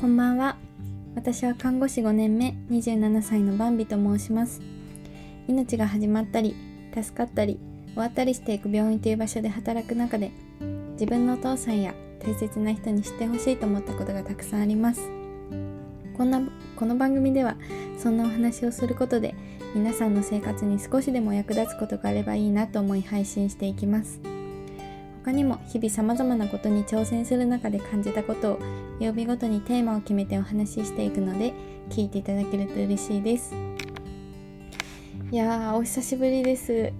こんばんは。私は看護師5年目27歳のバンビと申します。命が始まったり助かったり終わったりしていく病院という場所で働く中で自分のお父さんや大切な人に知ってほしいと思ったことがたくさんあります。こんなこの番組ではそんなお話をすることで皆さんの生活に少しでも役立つことがあればいいなと思い配信していきます。他にも日々様々なことに挑戦する中で感じたことを曜日ごとにテーマを決めてお話ししていくので聞いていただけると嬉しいです。いやーお久しぶりです。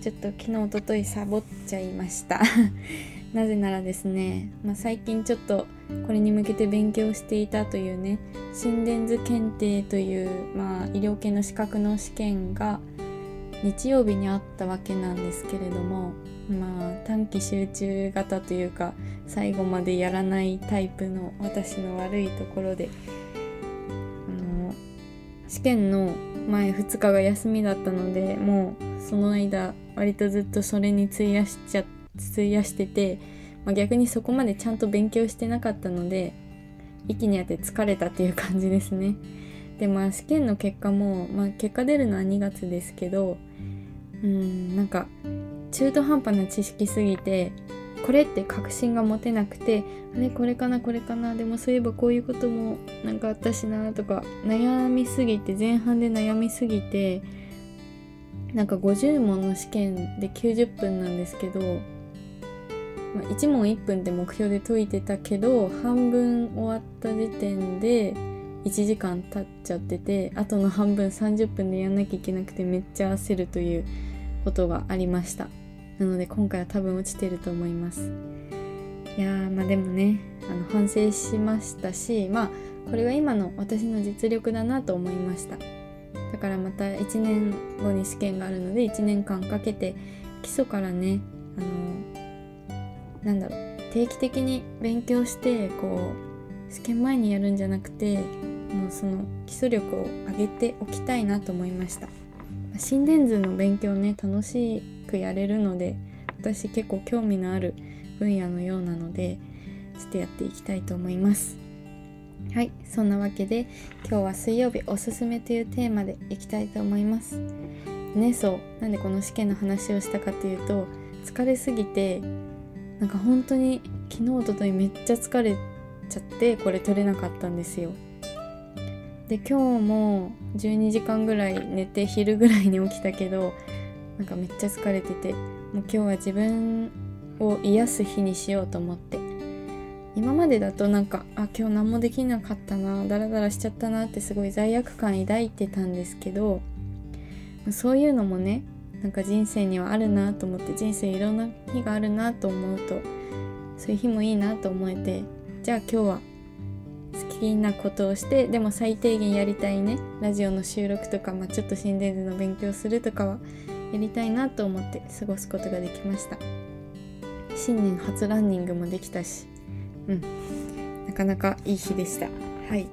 ちょっと昨日おとといサボっちゃいました。なぜならですね、まあ、最近ちょっとこれに向けて勉強していたというね心電図検定という、まあ、医療系の資格の試験が日曜日にあったわけなんですけれどもまあ短期集中型というか最後までやらないタイプの私の悪いところであの試験の前2日が休みだったのでもうその間割とずっとそれに費やしちゃ費やしてて、まあ、逆にそこまでちゃんと勉強してなかったので一気にやって疲れたっていう感じですね。でまあ試験の結果も、まあ、結果出るのは2月ですけどうんなんか中途半端な知識すぎてこれって確信が持てなくてあれこれかなこれかなでもそういえばこういうこともなんかあったしなとか悩みすぎて前半で悩みすぎてなんか50問の試験で90分なんですけど、まあ、1問1分で目標で解いてたけど半分終わった時点で1時間経っちゃっててあとの半分30分でやんなきゃいけなくてめっちゃ焦るということがありました。なので今回は多分落ちてると思います。いやーまあでもねあの反省しましたしまあこれが今の私の実力だなと思いました。だからまた1年後に試験があるので1年間かけて基礎からねあのなんだろう定期的に勉強してこう試験前にやるんじゃなくてもうその基礎力を上げておきたいなと思いました。心電図の勉強ね楽しくやれるので私結構興味のある分野のようなのでちょっとやっていきたいと思います。はいそんなわけで今日は水曜日おすすめというテーマでいきたいと思います。ねそう。なんでこの試験の話をしたかというと疲れすぎてなんか本当に昨日おとといめっちゃ疲れちゃってこれ取れなかったんですよ。で今日も12時間ぐらい寝て昼ぐらいに起きたけどなんかめっちゃ疲れててもう今日は自分を癒す日にしようと思って。今までだとなんかあ今日何もできなかったなダラダラしちゃったなってすごい罪悪感抱いてたんですけどそういうのもねなんか人生にはあるなと思って人生いろんな日があるなと思うとそういう日もいいなと思えてじゃあ今日は好きなことをしてでも最低限やりたいねラジオの収録とか、まあ、ちょっと心電図の勉強するとかはやりたいなと思って過ごすことができました。新年初ランニングもできたしうん。なかなかいい日でした。はい。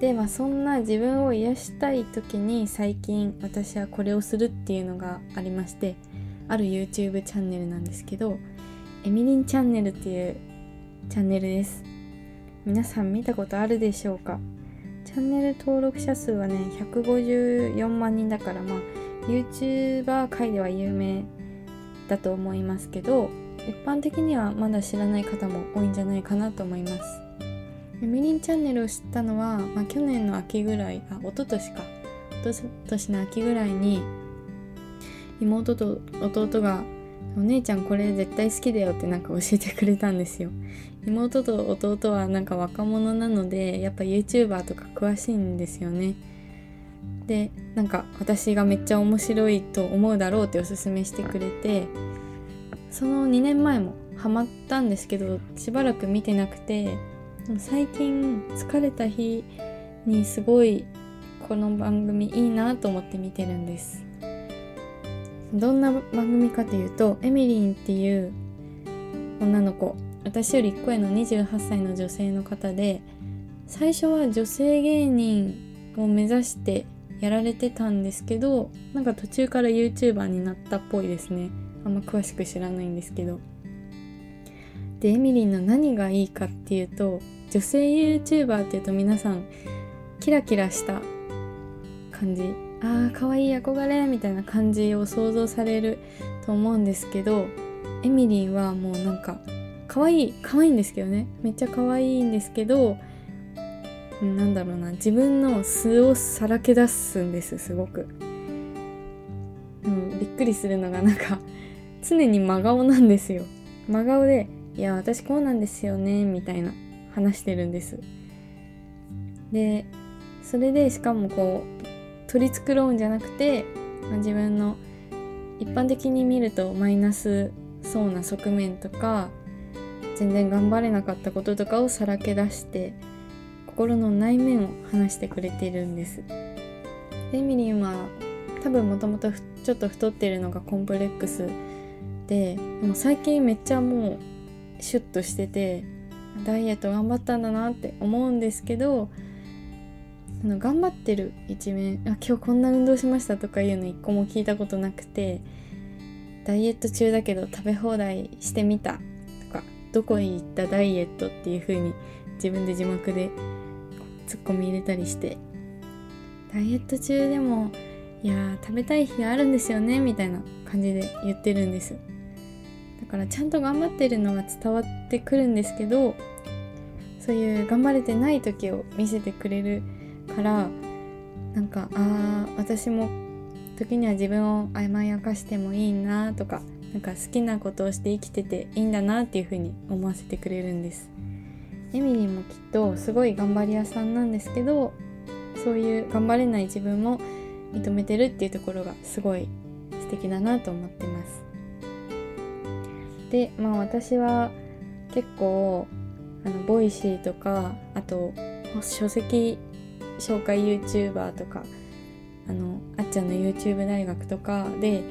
でまあそんな自分を癒したい時に最近私はこれをするっていうのがありましてある YouTube チャンネルなんですけどエミリンチャンネルっていうチャンネルです。皆さん見たことあるでしょうか？チャンネル登録者数はね154万人だからまあ YouTuber 界では有名だと思いますけど一般的にはまだ知らない方も多いんじゃないかなと思います。みりんチャンネルを知ったのは、まあ、去年の秋ぐらいあ一昨年か。一昨年の秋ぐらいに妹と弟がお姉ちゃんこれ絶対好きだよってなんか教えてくれたんですよ。妹と弟はなんか若者なのでやっぱ YouTuber とか詳しいんですよね。でなんか私がめっちゃ面白いと思うだろうっておすすめしてくれてその2年前もハマったんですけどしばらく見てなくて最近疲れた日にすごいこの番組いいなと思って見てるんです。どんな番組かというとエミリンっていう女の子。私より1個上の28歳の女性の方で最初は女性芸人を目指してやられてたんですけどなんか途中から YouTuber になったっぽいですね。あんま詳しく知らないんですけど。でエミリンの何がいいかっていうと女性 YouTuber っていうと皆さんキラキラした感じ。あー可愛い憧れみたいな感じを想像されると思うんですけどエミリンはもうなんか可愛い可愛いんですけどね。めっちゃ可愛いんですけどなんだろうな。自分の素をさらけ出すんですすごく、うん、びっくりするのがなんか常に真顔なんですよ。真顔で「いや私こうなんですよね」みたいな話してるんです。でそれでしかもこう取り繕うんじゃなくて、まあ、自分の一般的に見るとマイナスそうな側面とか全然頑張れなかったこととかをさらけ出して心の内面を話してくれているんです。エミリンは多分もともとちょっと太ってるのがコンプレックスででも最近めっちゃもうシュッとしててダイエット頑張ったんだなって思うんですけどあの頑張ってる一面あ今日こんな運動しましたとかいうの一個も聞いたことなくてダイエット中だけど食べ放題してみたどこへ行ったダイエットっていう風に自分で字幕でツッコミ入れたりしてダイエット中でもいや食べたい日あるんですよねみたいな感じで言ってるんです。だからちゃんと頑張ってるのは伝わってくるんですけどそういう頑張れてない時を見せてくれるからなんかああ私も時には自分を甘やかしてもいいなとかなんか好きなことをして生きてていいんだなっていう風に思わせてくれるんです。エミリーもきっとすごい頑張り屋さんなんですけどそういう頑張れない自分も認めてるっていうところがすごい素敵だなと思ってます。でまあ私は結構あの Voicy とかあと書籍紹介 YouTuber とかあのあっちゃんの YouTube 大学とかで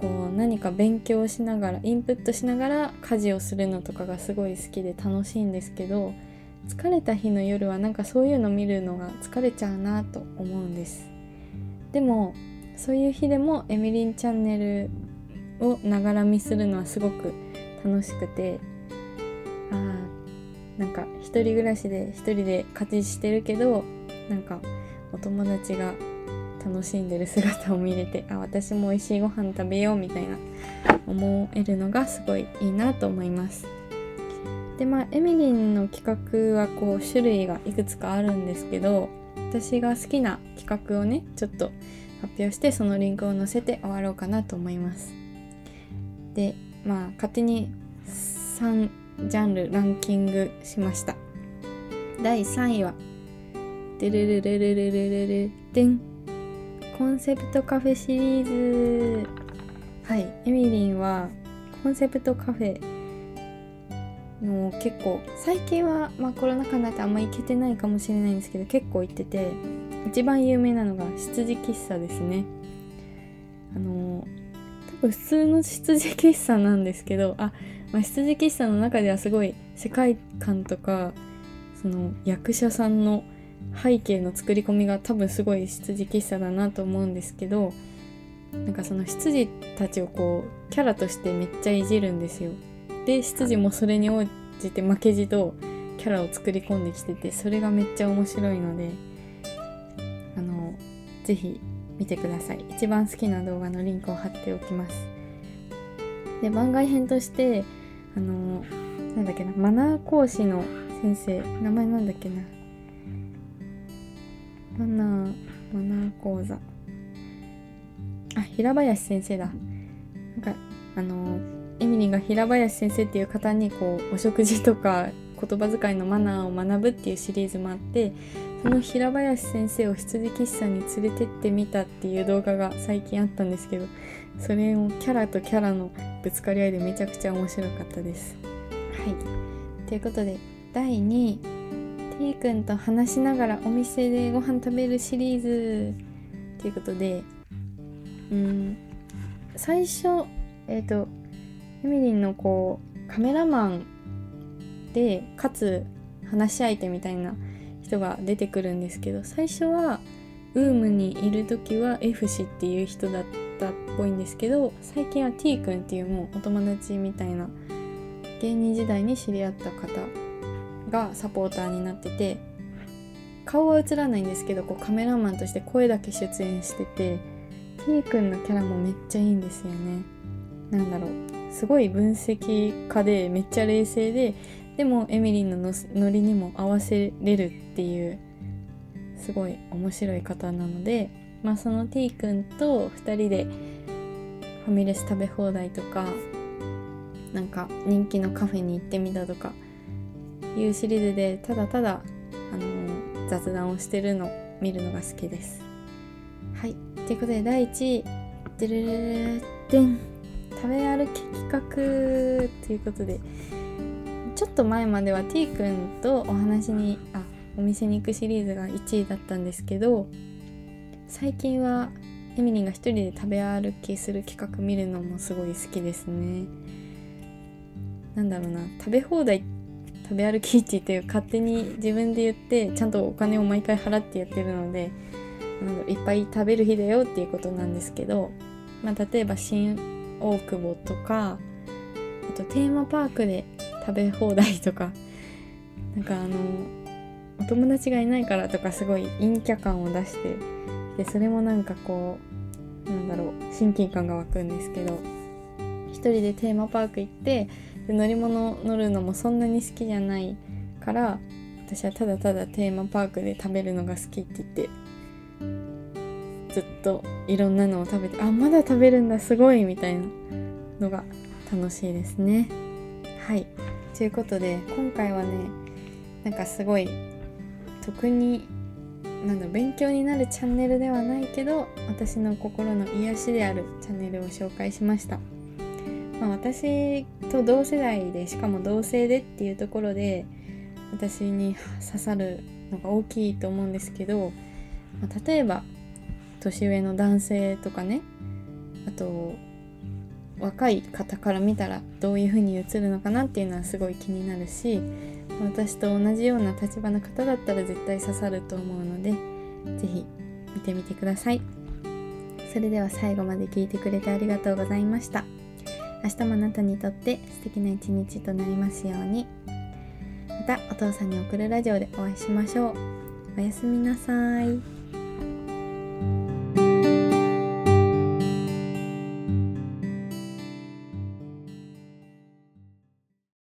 こう何か勉強しながらインプットしながら家事をするのとかがすごい好きで楽しいんですけど疲れた日の夜はなんかそういうの見るのが疲れちゃうなと思うんです。でもそういう日でもエミリンチャンネルをながら見するのはすごく楽しくてあーなんか一人暮らしで一人で家事してるけどなんかお友達が楽しんでる姿を見れてあ私も美味しいご飯食べようみたいな思えるのがすごいいいなと思います。でまあエミリンの企画はこう種類がいくつかあるんですけど私が好きな企画をねちょっと発表してそのリンクを載せて終わろうかなと思います。でまあ勝手に3ジャンルランキングしました。第3位はデルルルルルルルルデンコンセプトカフェシリーズ。はいエミリンはコンセプトカフェの結構最近は、まあ、コロナ禍になってあんま行けてないかもしれないんですけど結構行ってて一番有名なのが羊喫茶ですね。あの多分普通の羊喫茶なんですけどあ、まあ、羊喫茶の中ではすごい世界観とかその役者さんの背景の作り込みが多分すごい羊喫茶だなと思うんですけどなんかその羊たちをこうキャラとしてめっちゃいじるんですよ。で執事もそれに応じて負けじとキャラを作り込んできててそれがめっちゃ面白いのであの是非見てください。一番好きな動画のリンクを貼っておきます。で番外編としてあのなんだっけなマナー講師の先生名前なんだっけな。マナーマナー講座。あ平林先生だ。なんかあのエミリーが平林先生っていう方にこうお食事とか言葉遣いのマナーを学ぶっていうシリーズもあってその平林先生を羊喫茶に連れてってみたっていう動画が最近あったんですけどそれをキャラとキャラのぶつかり合いでめちゃくちゃ面白かったです。はい。ということで第2位 T 君と話しながらお店でご飯食べるシリーズ。ということでうん最初えっ、ー、とエミリンのこうカメラマンでかつ話し相手みたいな人が出てくるんですけど最初はウームにいる時は F 氏っていう人だったっぽいんですけど最近は T 君っていうもうお友達みたいな芸人時代に知り合った方がサポーターになってて顔は映らないんですけどこうカメラマンとして声だけ出演してて T 君のキャラもめっちゃいいんですよね。なんだろう。すごい分析家でめっちゃ冷静ででもエミリンのノリにも合わせれるっていうすごい面白い方なので、まあ、その T 君と2人でファミレス食べ放題とかなんか人気のカフェに行ってみたとかいうシリーズでただただ、あの、雑談をしてるの見るのが好きです。はいということで第1位「でるるでん食べ歩き企画」ということでちょっと前までは T 君とお話にあお店に行くシリーズが1位だったんですけど最近はエミリンが一人で食べ歩きする企画見るのもすごい好きですねなんだろうな食べ放題って食べ歩きって言って勝手に自分で言ってちゃんとお金を毎回払ってやってるのでなんいっぱい食べる日だよっていうことなんですけど、まあ、例えば新大久保とかあとテーマパークで食べ放題とか なんかあのお友達がいないからとかすごい陰キャ感を出してでそれもなんかこうなんだろう親近感が湧くんですけど一人でテーマパーク行ってで乗り物乗るのもそんなに好きじゃないから私はただただテーマパークで食べるのが好きって言ってずっといろんなのを食べてあまだ食べるんだすごいみたいなのが楽しいですね。はい。ということで今回はねなんかすごい特になんだ勉強になるチャンネルではないけど私の心の癒しであるチャンネルを紹介しました、私と同世代でしかも同性でっていうところで私に刺さるのが大きいと思うんですけど、まあ、例えば年上の男性とかねあと若い方から見たらどういう風に映るのかなっていうのはすごい気になるし私と同じような立場の方だったら絶対刺さると思うので是非見てみてください。それでは最後まで聞いてくれてありがとうございました。明日もあなたにとって素敵な一日となりますようにまたお父さんに送るラジオでお会いしましょうおやすみなさい。